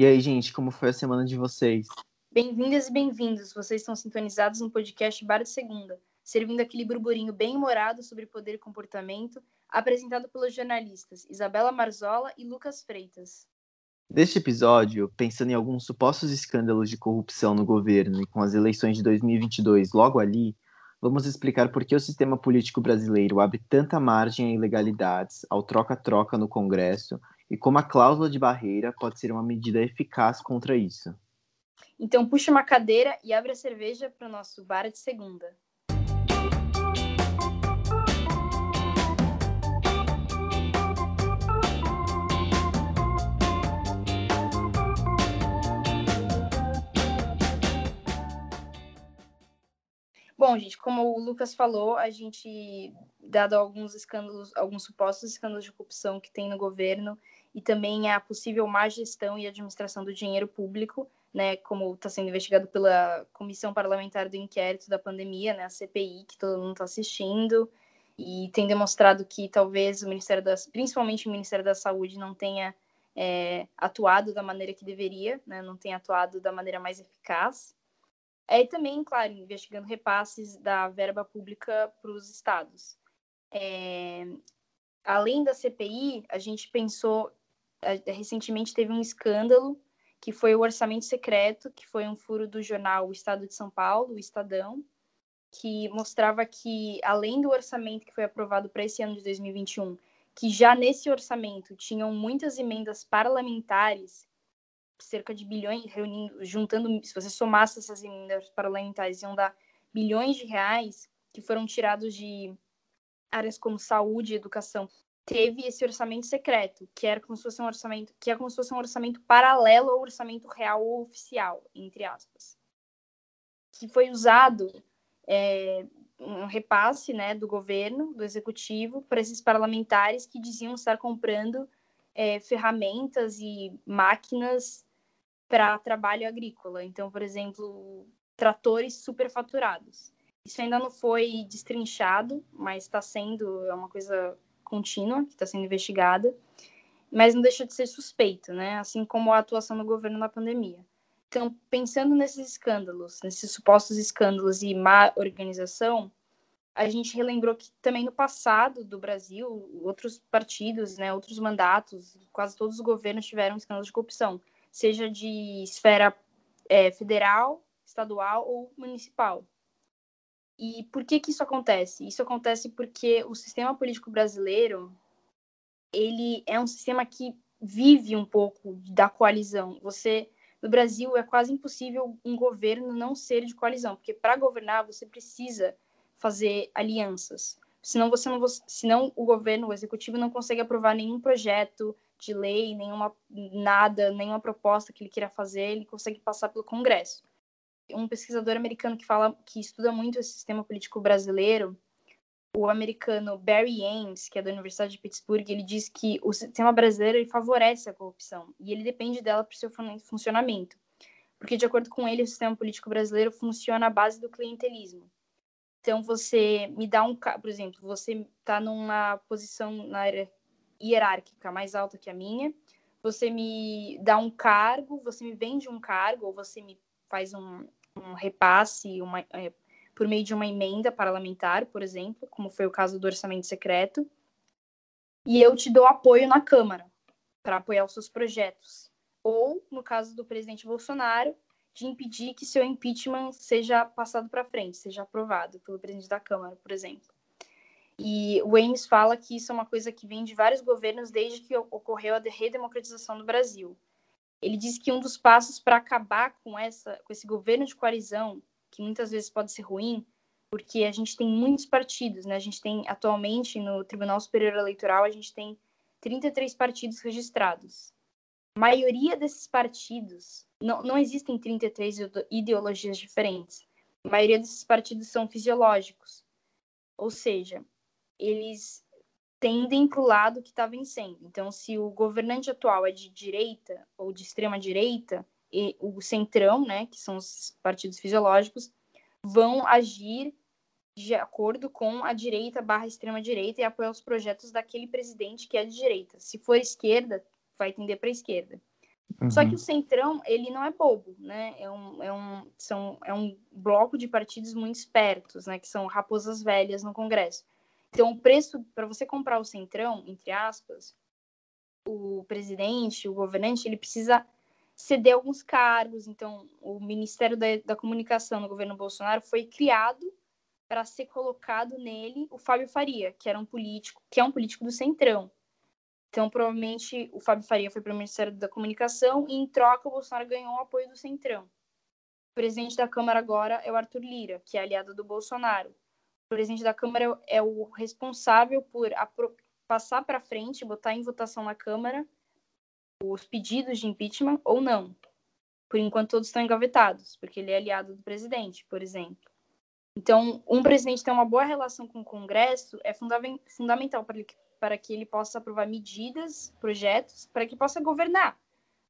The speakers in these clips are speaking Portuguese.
E aí, gente, como foi a semana de vocês? Bem-vindas e bem-vindos. Vocês estão sintonizados no podcast Bar de Segunda, servindo aquele burburinho bem humorado sobre poder e comportamento, apresentado pelos jornalistas Isabela Marzola e Lucas Freitas. Neste episódio, pensando em alguns supostos escândalos de corrupção no governo e com as eleições de 2022 logo ali, vamos explicar por que o sistema político brasileiro abre tanta margem a ilegalidades, ao troca-troca no Congresso e como a cláusula de barreira pode ser uma medida eficaz contra isso. Então puxa uma cadeira e abre a cerveja para o nosso bar de segunda. Bom, gente, como o Lucas falou, a gente, dado alguns escândalos, alguns supostos escândalos de corrupção que tem no governo e também a possível má gestão e administração do dinheiro público, né, como está sendo investigado pela Comissão Parlamentar do Inquérito da Pandemia, né, a CPI, que todo mundo está assistindo, e tem demonstrado que talvez o Ministério das, principalmente o Ministério da Saúde, não tenha é, atuado da maneira que deveria, né, não tenha atuado da maneira mais eficaz. É, e também, claro, investigando repasses da verba pública para os estados. É, além da CPI, a gente pensou, recentemente teve um escândalo que foi o orçamento secreto, que foi um furo do jornal O Estado de São Paulo, o Estadão, que mostrava que, além do orçamento que foi aprovado para esse ano de 2021, que já nesse orçamento tinham muitas emendas parlamentares, cerca de bilhões, reunindo, juntando, se você somasse essas emendas parlamentares, iam dar bilhões de reais que foram tirados de áreas como saúde e educação teve esse orçamento secreto, que era como se fosse um orçamento, que é como se fosse um orçamento paralelo ao orçamento real ou oficial, entre aspas, que foi usado é, um repasse, né, do governo, do executivo, para esses parlamentares que diziam estar comprando é, ferramentas e máquinas para trabalho agrícola. Então, por exemplo, tratores superfaturados. Isso ainda não foi destrinchado, mas está sendo é uma coisa contínua que está sendo investigada, mas não deixa de ser suspeito, né? Assim como a atuação do governo na pandemia. Então, pensando nesses escândalos, nesses supostos escândalos e má organização, a gente relembrou que também no passado do Brasil, outros partidos, né, outros mandatos, quase todos os governos tiveram escândalos de corrupção, seja de esfera é, federal, estadual ou municipal. E por que que isso acontece? Isso acontece porque o sistema político brasileiro, ele é um sistema que vive um pouco da coalizão. Você no Brasil é quase impossível um governo não ser de coalizão, porque para governar você precisa fazer alianças. Senão você não senão o governo, o executivo não consegue aprovar nenhum projeto de lei, nenhuma nada, nenhuma proposta que ele queira fazer, ele consegue passar pelo Congresso um pesquisador americano que fala que estuda muito o sistema político brasileiro, o americano Barry Ames, que é da Universidade de Pittsburgh, ele diz que o sistema brasileiro favorece a corrupção e ele depende dela para o seu funcionamento. Porque, de acordo com ele, o sistema político brasileiro funciona à base do clientelismo. Então, você me dá um. Por exemplo, você está numa posição na área hierárquica mais alta que a minha, você me dá um cargo, você me vende um cargo, ou você me faz um, um repasse uma, é, por meio de uma emenda parlamentar, por exemplo, como foi o caso do orçamento secreto, e eu te dou apoio na Câmara para apoiar os seus projetos. Ou, no caso do presidente Bolsonaro, de impedir que seu impeachment seja passado para frente, seja aprovado pelo presidente da Câmara, por exemplo. E o Ames fala que isso é uma coisa que vem de vários governos desde que ocorreu a redemocratização do Brasil ele diz que um dos passos para acabar com essa com esse governo de coalizão, que muitas vezes pode ser ruim, porque a gente tem muitos partidos, né? A gente tem atualmente no Tribunal Superior Eleitoral, a gente tem 33 partidos registrados. A maioria desses partidos, não, não existem 33 ideologias diferentes. A maioria desses partidos são fisiológicos. Ou seja, eles tendem para o lado que está vencendo. Então, se o governante atual é de direita ou de extrema direita, e o centrão, né, que são os partidos fisiológicos, vão agir de acordo com a direita barra extrema direita e apoiar os projetos daquele presidente que é de direita. Se for esquerda, vai tender para a esquerda. Uhum. Só que o Centrão, ele não é bobo, né? É um, é, um, são, é um bloco de partidos muito espertos, né? Que são raposas velhas no Congresso. Então, o preço para você comprar o Centrão, entre aspas, o presidente, o governante, ele precisa ceder alguns cargos. Então, o Ministério da, da Comunicação no governo Bolsonaro foi criado para ser colocado nele o Fábio Faria, que era um político, que é um político do Centrão. Então, provavelmente, o Fábio Faria foi para o Ministério da Comunicação e, em troca, o Bolsonaro ganhou o apoio do Centrão. O presidente da Câmara agora é o Arthur Lira, que é aliado do Bolsonaro. Presidente da Câmara é o responsável por passar para frente, botar em votação na Câmara os pedidos de impeachment ou não. Por enquanto, todos estão engavetados, porque ele é aliado do presidente, por exemplo. Então, um presidente ter uma boa relação com o Congresso é fundamental para ele, para que ele possa aprovar medidas, projetos, para que possa governar.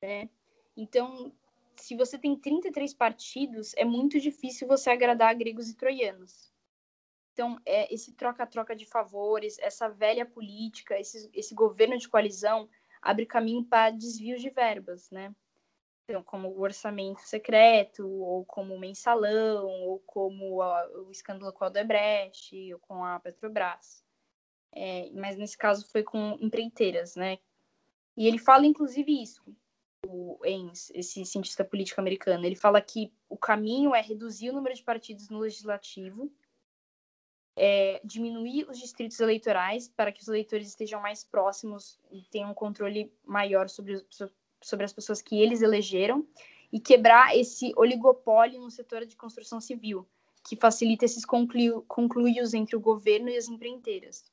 Né? Então, se você tem 33 partidos, é muito difícil você agradar gregos e troianos. Então, é, esse troca-troca de favores, essa velha política, esse, esse governo de coalizão abre caminho para desvios de verbas, né? Então, como o orçamento secreto, ou como o mensalão, ou como a, o escândalo com a Odebrecht, ou com a Petrobras. É, mas nesse caso foi com empreiteiras, né? E ele fala, inclusive, isso, o Ames, esse cientista político americano. Ele fala que o caminho é reduzir o número de partidos no legislativo é, diminuir os distritos eleitorais para que os eleitores estejam mais próximos e tenham um controle maior sobre, sobre as pessoas que eles elegeram e quebrar esse oligopólio no setor de construção civil, que facilita esses concluios entre o governo e as empreiteiras.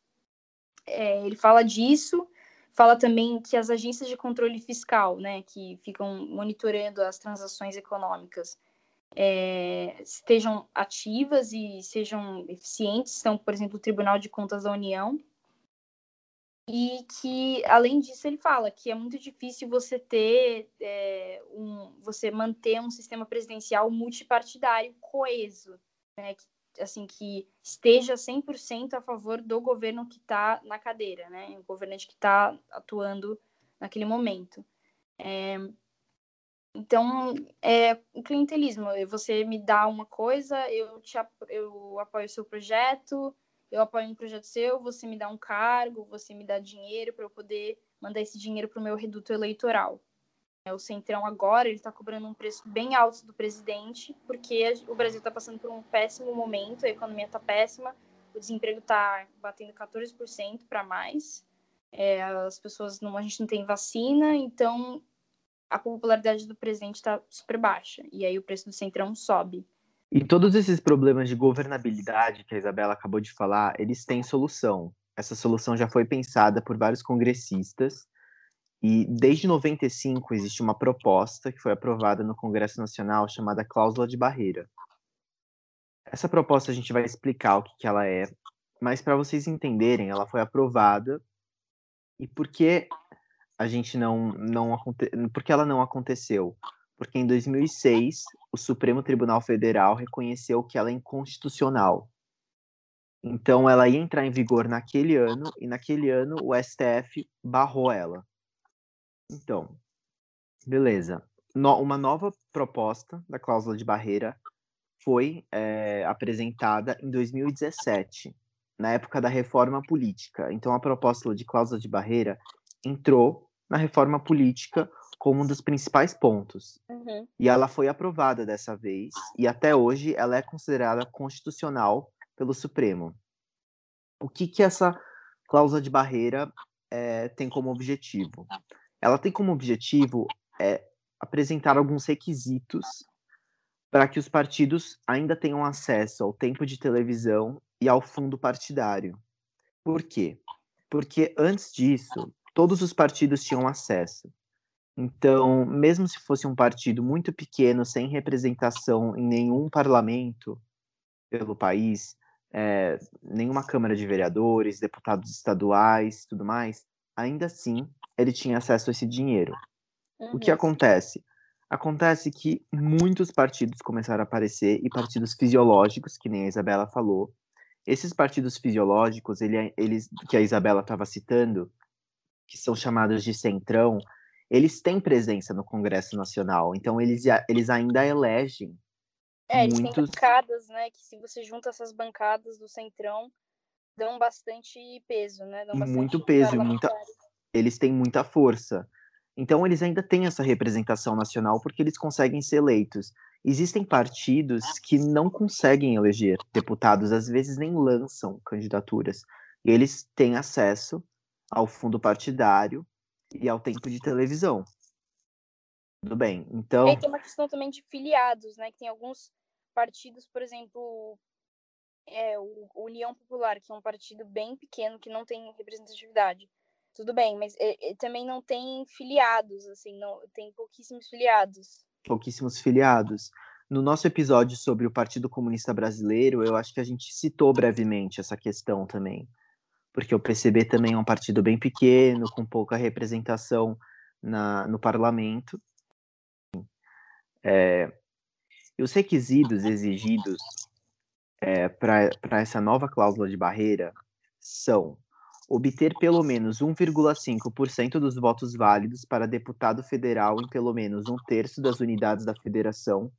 É, ele fala disso, fala também que as agências de controle fiscal, né, que ficam monitorando as transações econômicas, é, estejam ativas e sejam eficientes, são, por exemplo, o Tribunal de Contas da União. E que, além disso, ele fala que é muito difícil você ter, é, um, você manter um sistema presidencial multipartidário coeso, né? Que, assim, que esteja 100% a favor do governo que está na cadeira, né? O governante que está atuando naquele momento. É, então, é o clientelismo. Você me dá uma coisa, eu, te, eu apoio o seu projeto, eu apoio um projeto seu, você me dá um cargo, você me dá dinheiro para eu poder mandar esse dinheiro para o meu reduto eleitoral. É, o Centrão agora ele está cobrando um preço bem alto do presidente, porque o Brasil está passando por um péssimo momento, a economia está péssima, o desemprego está batendo 14% para mais, é, as pessoas não, a gente não tem vacina, então a popularidade do presidente está super baixa. E aí o preço do Centrão sobe. E todos esses problemas de governabilidade que a Isabela acabou de falar, eles têm solução. Essa solução já foi pensada por vários congressistas. E desde 95 existe uma proposta que foi aprovada no Congresso Nacional chamada cláusula de barreira. Essa proposta a gente vai explicar o que, que ela é, mas para vocês entenderem, ela foi aprovada e por que a gente não não porque ela não aconteceu? Porque em 2006 o Supremo Tribunal Federal reconheceu que ela é inconstitucional. Então ela ia entrar em vigor naquele ano e naquele ano o STF barrou ela. Então, beleza. No, uma nova proposta da cláusula de barreira foi é, apresentada em 2017, na época da reforma política. Então a proposta de cláusula de barreira entrou na reforma política como um dos principais pontos. Uhum. E ela foi aprovada dessa vez, e até hoje ela é considerada constitucional pelo Supremo. O que, que essa cláusula de barreira é, tem como objetivo? Ela tem como objetivo é, apresentar alguns requisitos para que os partidos ainda tenham acesso ao tempo de televisão e ao fundo partidário. Por quê? Porque antes disso, todos os partidos tinham acesso. Então, mesmo se fosse um partido muito pequeno, sem representação em nenhum parlamento pelo país, é, nenhuma Câmara de Vereadores, deputados estaduais, tudo mais, ainda assim ele tinha acesso a esse dinheiro. Uhum. O que uhum. acontece? Acontece que muitos partidos começaram a aparecer e partidos fisiológicos, que nem a Isabela falou. Esses partidos fisiológicos, ele, eles que a Isabela estava citando, que são chamados de centrão, eles têm presença no Congresso Nacional, então eles, eles ainda elegem é, eles muitos... têm bancadas, né? Que se você junta essas bancadas do Centrão, dão bastante peso, né? Bastante muito peso e muita. Eles têm muita força. Então eles ainda têm essa representação nacional porque eles conseguem ser eleitos. Existem partidos que não conseguem eleger deputados, às vezes nem lançam candidaturas. Eles têm acesso ao fundo partidário e ao tempo de televisão. Tudo bem. Então. E tem uma questão também de filiados, né? Que tem alguns partidos, por exemplo, é, o União Popular, que é um partido bem pequeno que não tem representatividade. Tudo bem, mas é, é, também não tem filiados, assim, não tem pouquíssimos filiados. Pouquíssimos filiados. No nosso episódio sobre o Partido Comunista Brasileiro, eu acho que a gente citou brevemente essa questão também. Porque o PCB também é um partido bem pequeno, com pouca representação na, no parlamento. É, e os requisitos exigidos é, para essa nova cláusula de barreira são obter pelo menos 1,5% dos votos válidos para deputado federal em pelo menos um terço das unidades da federação,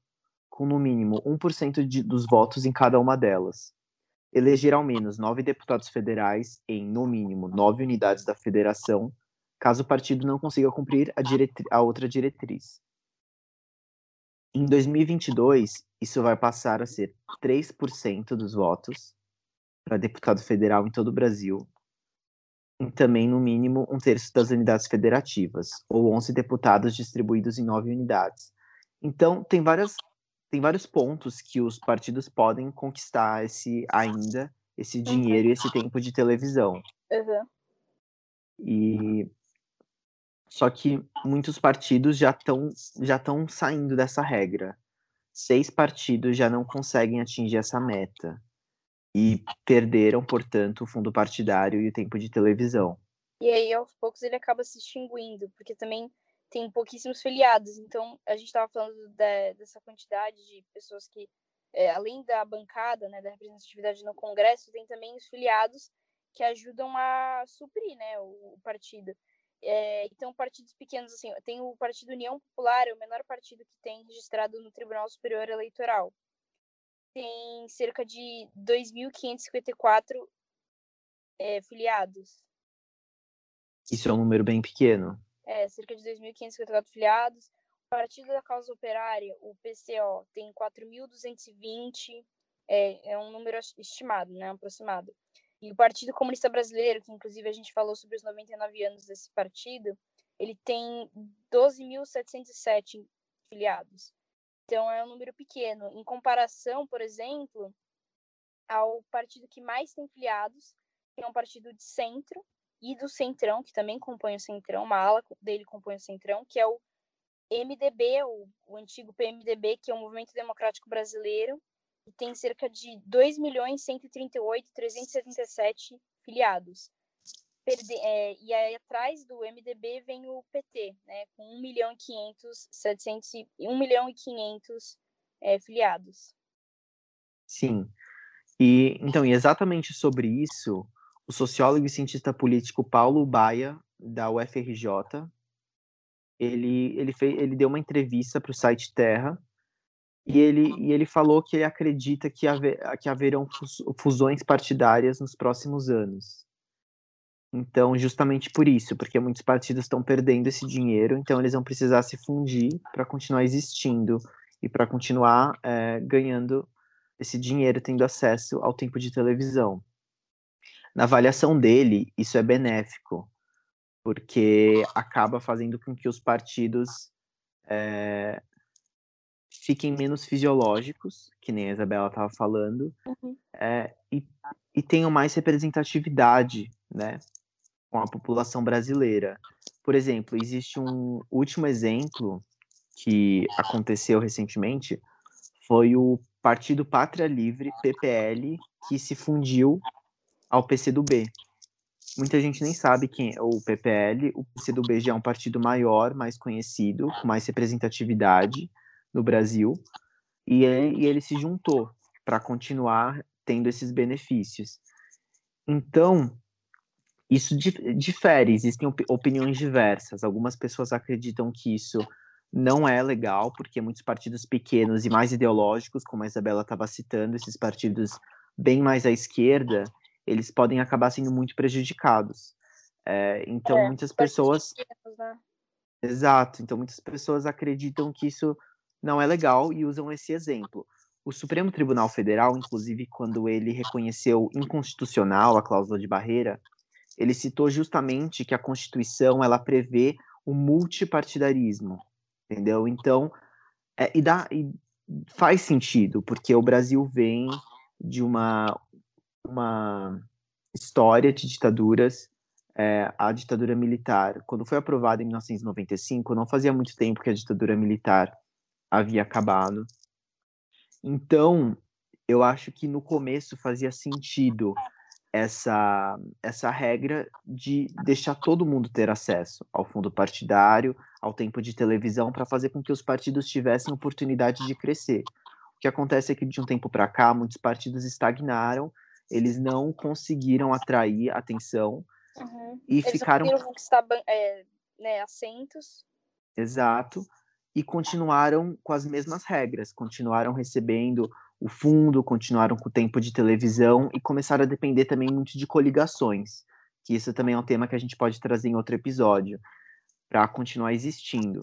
com no mínimo 1% de, dos votos em cada uma delas. Eleger ao menos nove deputados federais em, no mínimo, nove unidades da federação, caso o partido não consiga cumprir a, a outra diretriz. Em 2022, isso vai passar a ser 3% dos votos para deputado federal em todo o Brasil, e também, no mínimo, um terço das unidades federativas, ou 11 deputados distribuídos em nove unidades. Então, tem, várias, tem vários pontos que os partidos podem conquistar esse ainda, esse dinheiro uhum. e esse tempo de televisão. Uhum. E só que muitos partidos já estão já estão saindo dessa regra. Seis partidos já não conseguem atingir essa meta e perderam, portanto, o fundo partidário e o tempo de televisão. E aí, aos poucos, ele acaba se extinguindo, porque também tem pouquíssimos filiados. Então, a gente estava falando de, dessa quantidade de pessoas que, é, além da bancada, né, da representatividade no Congresso, tem também os filiados que ajudam a suprir né, o, o partido. É, então, partidos pequenos, assim, tem o Partido União Popular, é o menor partido que tem registrado no Tribunal Superior Eleitoral. Tem cerca de 2.554 é, filiados. Isso é um número bem pequeno. É, cerca de 2.554 filiados. O Partido da Causa Operária, o PCO, tem 4.220, é, é um número estimado, né, aproximado. E o Partido Comunista Brasileiro, que inclusive a gente falou sobre os 99 anos desse partido, ele tem 12.707 filiados. Então é um número pequeno. Em comparação, por exemplo, ao partido que mais tem filiados, que é um partido de centro, e do Centrão, que também compõe o Centrão, uma ala dele compõe o Centrão, que é o MDB, o, o antigo PMDB, que é o Movimento Democrático Brasileiro, e tem cerca de 2.138.377 filiados. Perde, é, e aí atrás do MDB vem o PT, né, com 1 milhão e 500, 700, 1 milhão e 500 é, filiados. Sim. E então, e exatamente sobre isso, o sociólogo e cientista político Paulo Baia, da UFRJ, ele, ele, fez, ele deu uma entrevista para o site Terra e ele, e ele falou que ele acredita que, haver, que haverão fusões partidárias nos próximos anos. Então, justamente por isso, porque muitos partidos estão perdendo esse dinheiro, então eles vão precisar se fundir para continuar existindo e para continuar é, ganhando esse dinheiro, tendo acesso ao tempo de televisão. Na avaliação dele, isso é benéfico, porque acaba fazendo com que os partidos é, fiquem menos fisiológicos, que nem a Isabela estava falando, uhum. é, e, e tenham mais representatividade, né, com a população brasileira. Por exemplo, existe um último exemplo que aconteceu recentemente, foi o Partido Pátria Livre, PPL, que se fundiu ao PCdoB. Muita gente nem sabe quem é o PPL. O PCdoB já é um partido maior, mais conhecido, com mais representatividade, no Brasil, e, e ele se juntou para continuar tendo esses benefícios. Então, isso difere, existem opiniões diversas. Algumas pessoas acreditam que isso não é legal, porque muitos partidos pequenos e mais ideológicos, como a Isabela estava citando, esses partidos bem mais à esquerda, eles podem acabar sendo muito prejudicados. É, então, é, muitas pessoas. Né? Exato. Então, muitas pessoas acreditam que isso não é legal e usam esse exemplo. O Supremo Tribunal Federal, inclusive, quando ele reconheceu inconstitucional a cláusula de barreira, ele citou justamente que a Constituição ela prevê o multipartidarismo, entendeu? Então, é, e, dá, e faz sentido, porque o Brasil vem de uma, uma história de ditaduras é, a ditadura militar, quando foi aprovada em 1995, não fazia muito tempo que a ditadura militar havia acabado. Então, eu acho que no começo fazia sentido essa, essa regra de deixar todo mundo ter acesso ao fundo partidário, ao tempo de televisão, para fazer com que os partidos tivessem oportunidade de crescer. O que acontece é que de um tempo para cá, muitos partidos estagnaram, eles não conseguiram atrair atenção Uhum. E Eles ficaram. Não conquistar é, né, assentos. Exato. E continuaram com as mesmas regras, continuaram recebendo o fundo, continuaram com o tempo de televisão e começaram a depender também muito de coligações, que isso também é um tema que a gente pode trazer em outro episódio, para continuar existindo.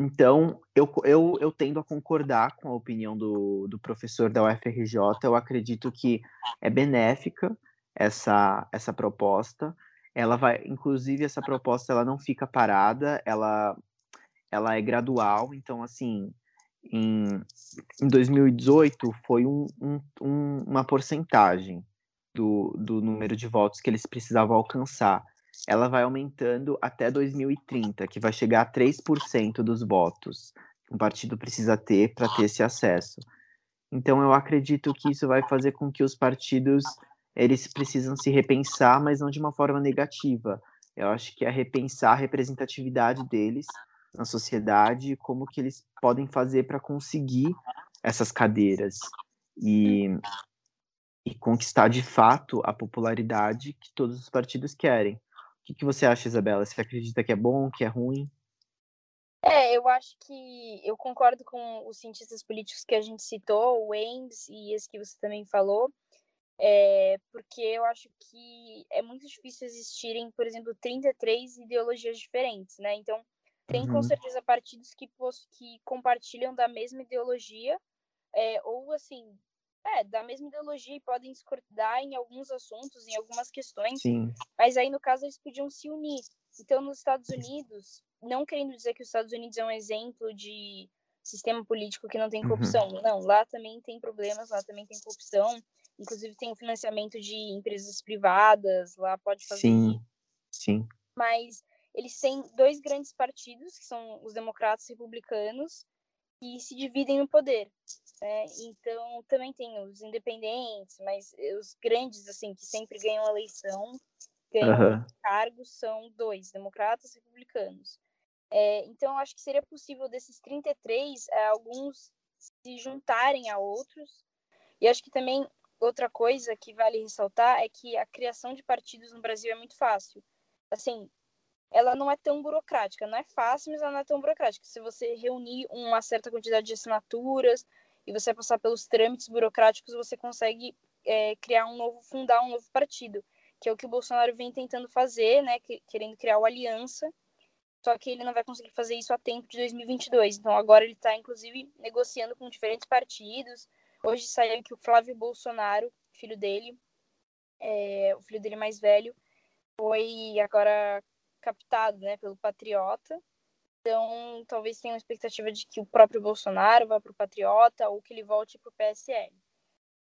Então, eu, eu, eu tendo a concordar com a opinião do, do professor da UFRJ, eu acredito que é benéfica, essa, essa proposta. Ela vai, inclusive, essa proposta ela não fica parada, ela, ela é gradual. Então, assim, em, em 2018 foi um, um, um, uma porcentagem do, do número de votos que eles precisavam alcançar. Ela vai aumentando até 2030, que vai chegar a 3% dos votos que um partido precisa ter para ter esse acesso. Então, eu acredito que isso vai fazer com que os partidos eles precisam se repensar, mas não de uma forma negativa. Eu acho que é repensar a representatividade deles na sociedade, como que eles podem fazer para conseguir essas cadeiras e, e conquistar de fato a popularidade que todos os partidos querem. O que, que você acha, Isabela? Você acredita que é bom, que é ruim? É, eu acho que eu concordo com os cientistas políticos que a gente citou, o Ames e esse que você também falou. É, porque eu acho que é muito difícil existirem, por exemplo, 33 ideologias diferentes, né? Então, tem uhum. com certeza partidos que, que compartilham da mesma ideologia, é, ou assim, é, da mesma ideologia e podem discordar em alguns assuntos, em algumas questões, Sim. mas aí, no caso, eles podiam se unir. Então, nos Estados Unidos, não querendo dizer que os Estados Unidos é um exemplo de sistema político que não tem uhum. corrupção, uhum. não, lá também tem problemas, lá também tem corrupção, Inclusive tem o financiamento de empresas privadas, lá pode fazer. Sim, sim. Mas eles têm dois grandes partidos, que são os democratas e republicanos, que se dividem no poder. Né? Então, também tem os independentes, mas os grandes, assim, que sempre ganham a eleição, ganham uhum. cargos, são dois, democratas e republicanos. É, então, acho que seria possível desses 33, é, alguns se juntarem a outros. E acho que também outra coisa que vale ressaltar é que a criação de partidos no Brasil é muito fácil. Assim, ela não é tão burocrática, não é fácil, mas ela não é tão burocrática. Se você reunir uma certa quantidade de assinaturas e você passar pelos trâmites burocráticos, você consegue é, criar um novo, fundar um novo partido, que é o que o Bolsonaro vem tentando fazer, né, querendo criar o Aliança, só que ele não vai conseguir fazer isso a tempo de 2022. Então agora ele está, inclusive, negociando com diferentes partidos, Hoje saiu que o Flávio Bolsonaro, filho dele, é, o filho dele mais velho, foi agora captado né, pelo Patriota. Então, talvez tenha uma expectativa de que o próprio Bolsonaro vá para o Patriota ou que ele volte para o PSL.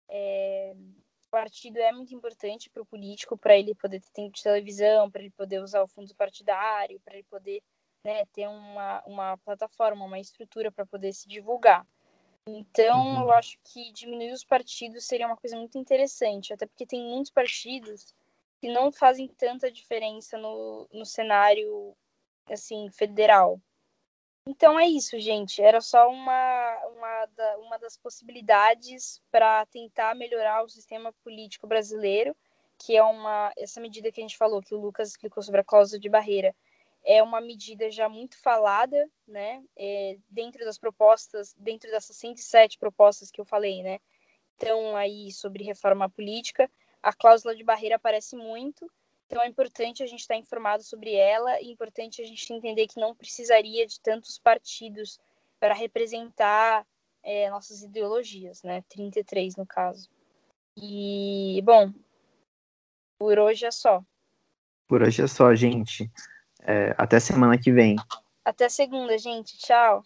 É, o partido é muito importante para o político, para ele poder ter tempo de televisão, para ele poder usar o fundo partidário, para ele poder né, ter uma, uma plataforma, uma estrutura para poder se divulgar. Então, uhum. eu acho que diminuir os partidos seria uma coisa muito interessante, até porque tem muitos partidos que não fazem tanta diferença no, no cenário assim federal. Então é isso, gente. Era só uma, uma, da, uma das possibilidades para tentar melhorar o sistema político brasileiro que é uma essa medida que a gente falou, que o Lucas explicou sobre a cláusula de barreira, é uma medida já muito falada, né, é, dentro das propostas, dentro dessas 107 propostas que eu falei, né, então aí sobre reforma política, a cláusula de barreira aparece muito, então é importante a gente estar informado sobre ela, é importante a gente entender que não precisaria de tantos partidos para representar é, nossas ideologias, né, 33 no caso. E, bom, por hoje é só. Por hoje é só, gente. É, até semana que vem. Até segunda, gente. Tchau.